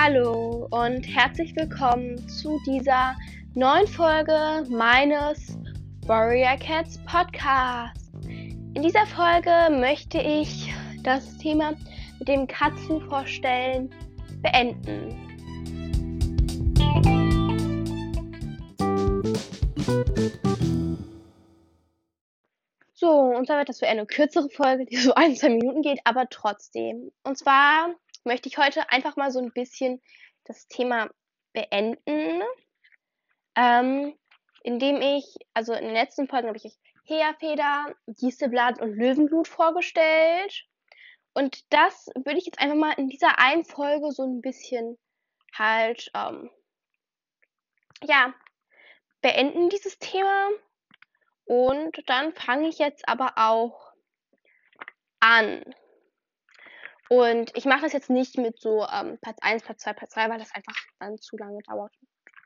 Hallo und herzlich willkommen zu dieser neuen Folge meines Warrior Cats Podcast. In dieser Folge möchte ich das Thema mit dem Katzenvorstellen beenden. So, und zwar wird das für eine kürzere Folge, die so ein, zwei Minuten geht, aber trotzdem. Und zwar möchte ich heute einfach mal so ein bisschen das Thema beenden, ähm, indem ich, also in den letzten Folgen habe ich euch Heerfeder, Gießeblatt und Löwenblut vorgestellt. Und das würde ich jetzt einfach mal in dieser einen Folge so ein bisschen halt, ähm, ja, beenden, dieses Thema. Und dann fange ich jetzt aber auch an. Und ich mache das jetzt nicht mit so ähm, Platz 1, Platz 2, Platz 3, weil das einfach dann zu lange dauert.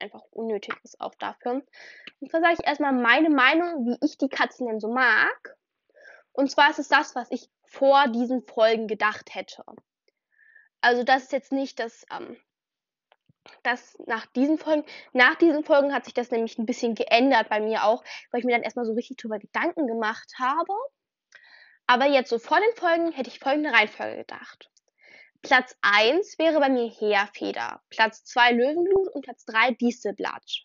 Einfach unnötig ist auch dafür. Und zwar sage ich erstmal meine Meinung, wie ich die Katzen denn so mag. Und zwar ist es das, was ich vor diesen Folgen gedacht hätte. Also das ist jetzt nicht das, ähm, das nach diesen Folgen, nach diesen Folgen hat sich das nämlich ein bisschen geändert bei mir auch, weil ich mir dann erstmal so richtig drüber Gedanken gemacht habe. Aber jetzt so vor den Folgen hätte ich folgende Reihenfolge gedacht. Platz 1 wäre bei mir Heerfeder, Platz 2 Löwenblut und Platz 3 Dieselblatt.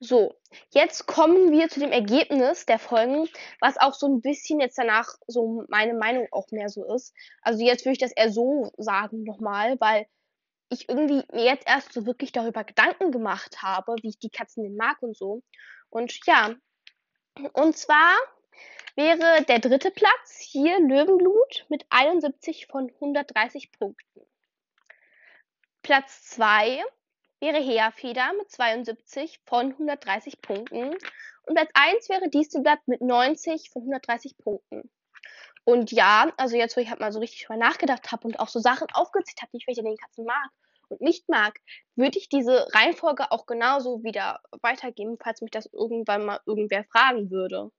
So, jetzt kommen wir zu dem Ergebnis der Folgen, was auch so ein bisschen jetzt danach so meine Meinung auch mehr so ist. Also jetzt würde ich das eher so sagen nochmal, weil ich irgendwie mir jetzt erst so wirklich darüber Gedanken gemacht habe, wie ich die Katzen denn mag und so. Und ja, und zwar wäre der dritte Platz hier Löwenblut mit 71 von 130 Punkten. Platz 2 wäre Heerfeder mit 72 von 130 Punkten. Und Platz 1 wäre Dieselblatt mit 90 von 130 Punkten. Und ja, also jetzt, wo ich halt mal so richtig drüber nachgedacht habe und auch so Sachen aufgezählt habe, die ich welche den Katzen mag und nicht mag, würde ich diese Reihenfolge auch genauso wieder weitergeben, falls mich das irgendwann mal irgendwer fragen würde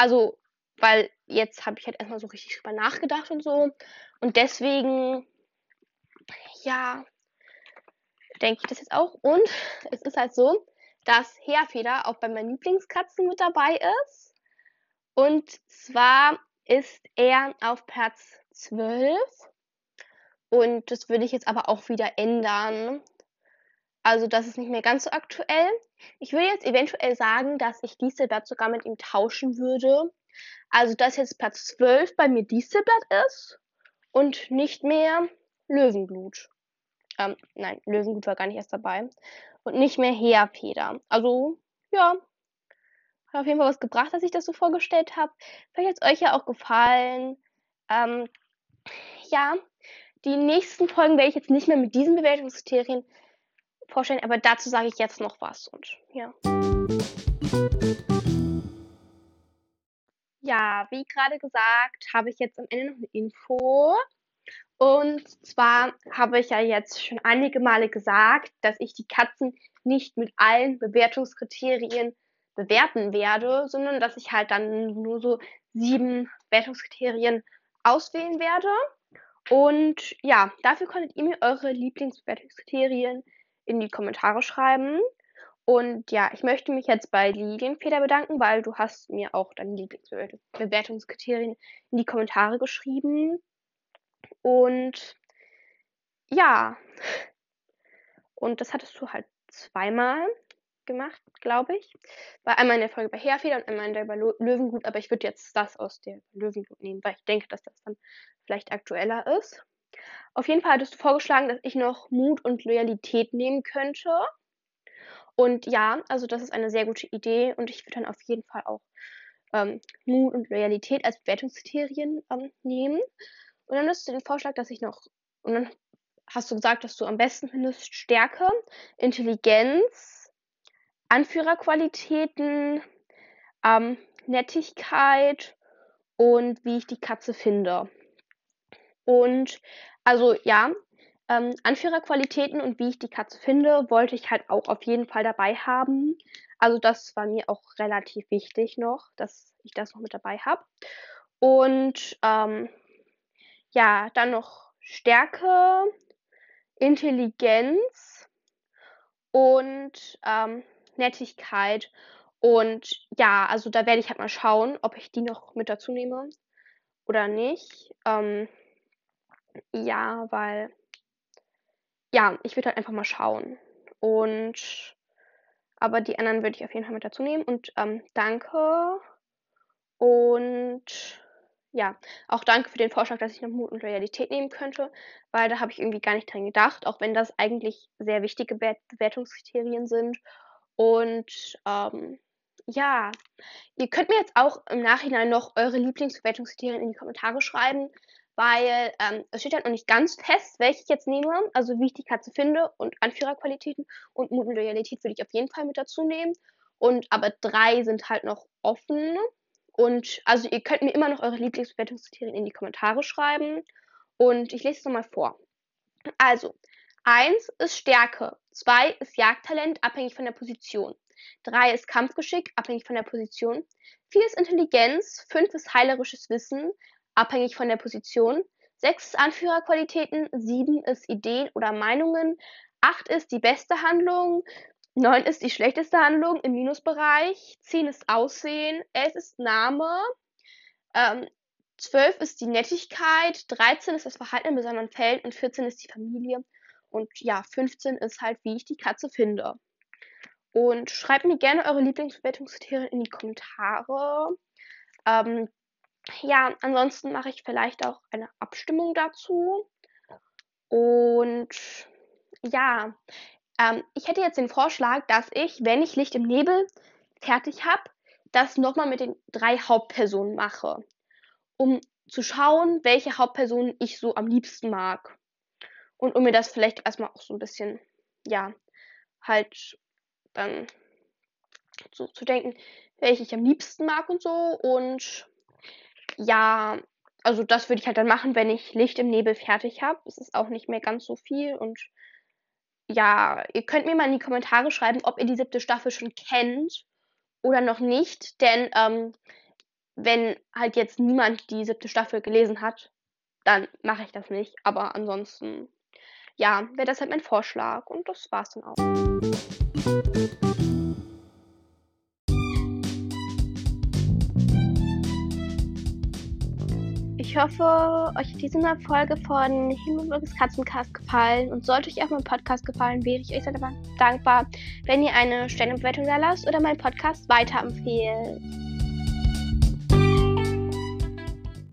also, weil jetzt habe ich halt erstmal so richtig drüber nachgedacht und so. Und deswegen, ja, denke ich das jetzt auch. Und es ist halt so, dass Heerfeder auch bei meinen Lieblingskatzen mit dabei ist. Und zwar ist er auf Platz 12. Und das würde ich jetzt aber auch wieder ändern. Also das ist nicht mehr ganz so aktuell. Ich würde jetzt eventuell sagen, dass ich Dieselblatt sogar mit ihm tauschen würde. Also dass jetzt Platz 12 bei mir Dieselblatt ist und nicht mehr Löwenblut. Ähm, nein, Löwenblut war gar nicht erst dabei. Und nicht mehr Heerfeder. Also, ja. Hat auf jeden Fall was gebracht, dass ich das so vorgestellt habe. Vielleicht hat es euch ja auch gefallen. Ähm, ja, die nächsten Folgen werde ich jetzt nicht mehr mit diesen Bewertungskriterien vorstellen, aber dazu sage ich jetzt noch was und ja. Ja, wie gerade gesagt, habe ich jetzt am Ende noch eine Info. Und zwar habe ich ja jetzt schon einige Male gesagt, dass ich die Katzen nicht mit allen Bewertungskriterien bewerten werde, sondern dass ich halt dann nur so sieben Bewertungskriterien auswählen werde. Und ja, dafür konntet ihr mir eure Lieblingsbewertungskriterien in die Kommentare schreiben. Und ja, ich möchte mich jetzt bei Lilienfeder bedanken, weil du hast mir auch deine Lieblingsbewertungskriterien in die Kommentare geschrieben. Und ja, und das hattest du halt zweimal gemacht, glaube ich. War einmal in der Folge bei Heerfeder und einmal in der bei Löwengut, aber ich würde jetzt das aus der Löwengut nehmen, weil ich denke, dass das dann vielleicht aktueller ist. Auf jeden Fall hattest du vorgeschlagen, dass ich noch Mut und Loyalität nehmen könnte. Und ja, also das ist eine sehr gute Idee und ich würde dann auf jeden Fall auch ähm, Mut und Loyalität als Bewertungskriterien ähm, nehmen. Und dann hast du den Vorschlag, dass ich noch, und dann hast du gesagt, dass du am besten findest Stärke, Intelligenz, Anführerqualitäten, ähm, Nettigkeit und wie ich die Katze finde. Und also ja, ähm, Anführerqualitäten und wie ich die Katze finde, wollte ich halt auch auf jeden Fall dabei haben. Also das war mir auch relativ wichtig noch, dass ich das noch mit dabei habe. Und ähm, ja, dann noch Stärke. Intelligenz und ähm, Nettigkeit. Und ja, also da werde ich halt mal schauen, ob ich die noch mit dazu nehme oder nicht. Ähm, ja, weil ja, ich würde halt einfach mal schauen. Und aber die anderen würde ich auf jeden Fall mit dazu nehmen. Und ähm, danke. Und ja, auch danke für den Vorschlag, dass ich noch Mut und Loyalität nehmen könnte, weil da habe ich irgendwie gar nicht dran gedacht, auch wenn das eigentlich sehr wichtige Bewertungskriterien sind. Und ähm, ja, ihr könnt mir jetzt auch im Nachhinein noch eure Lieblingsbewertungskriterien in die Kommentare schreiben, weil ähm, es steht halt noch nicht ganz fest, welche ich jetzt nehme, also wie ich die Katze finde und Anführerqualitäten und Mut und Loyalität würde ich auf jeden Fall mit dazu nehmen. Und aber drei sind halt noch offen. Und also ihr könnt mir immer noch eure Lieblingsbewertungskriterien in die Kommentare schreiben. Und ich lese es nochmal vor. Also, 1 ist Stärke, 2 ist Jagdtalent, abhängig von der Position. 3 ist Kampfgeschick, abhängig von der Position. 4 ist Intelligenz, 5 ist heilerisches Wissen, abhängig von der Position. 6 ist Anführerqualitäten, 7 ist Ideen oder Meinungen, 8 ist die beste Handlung, 9 ist die schlechteste Handlung im Minusbereich. 10 ist Aussehen. 11 ist Name. Ähm, 12 ist die Nettigkeit. 13 ist das Verhalten in besonderen Fällen. Und 14 ist die Familie. Und ja, 15 ist halt, wie ich die Katze finde. Und schreibt mir gerne eure Lieblingsbewertungskriterien in die Kommentare. Ähm, ja, ansonsten mache ich vielleicht auch eine Abstimmung dazu. Und ja, ähm, ich hätte jetzt den Vorschlag, dass ich, wenn ich Licht im Nebel fertig habe, das nochmal mit den drei Hauptpersonen mache. Um zu schauen, welche Hauptpersonen ich so am liebsten mag. Und um mir das vielleicht erstmal auch so ein bisschen, ja, halt dann so zu denken, welche ich am liebsten mag und so. Und ja, also das würde ich halt dann machen, wenn ich Licht im Nebel fertig habe. Es ist auch nicht mehr ganz so viel und ja, ihr könnt mir mal in die Kommentare schreiben, ob ihr die siebte Staffel schon kennt oder noch nicht. Denn ähm, wenn halt jetzt niemand die siebte Staffel gelesen hat, dann mache ich das nicht. Aber ansonsten, ja, wäre das halt mein Vorschlag. Und das war's dann auch. Ich hoffe, euch hat diese neue Folge von Himmelbürges Katzencast gefallen. Und sollte euch auch mein Podcast gefallen, wäre ich euch sehr dankbar, wenn ihr eine Stellenbewertung da lasst oder meinen Podcast weiterempfehlt.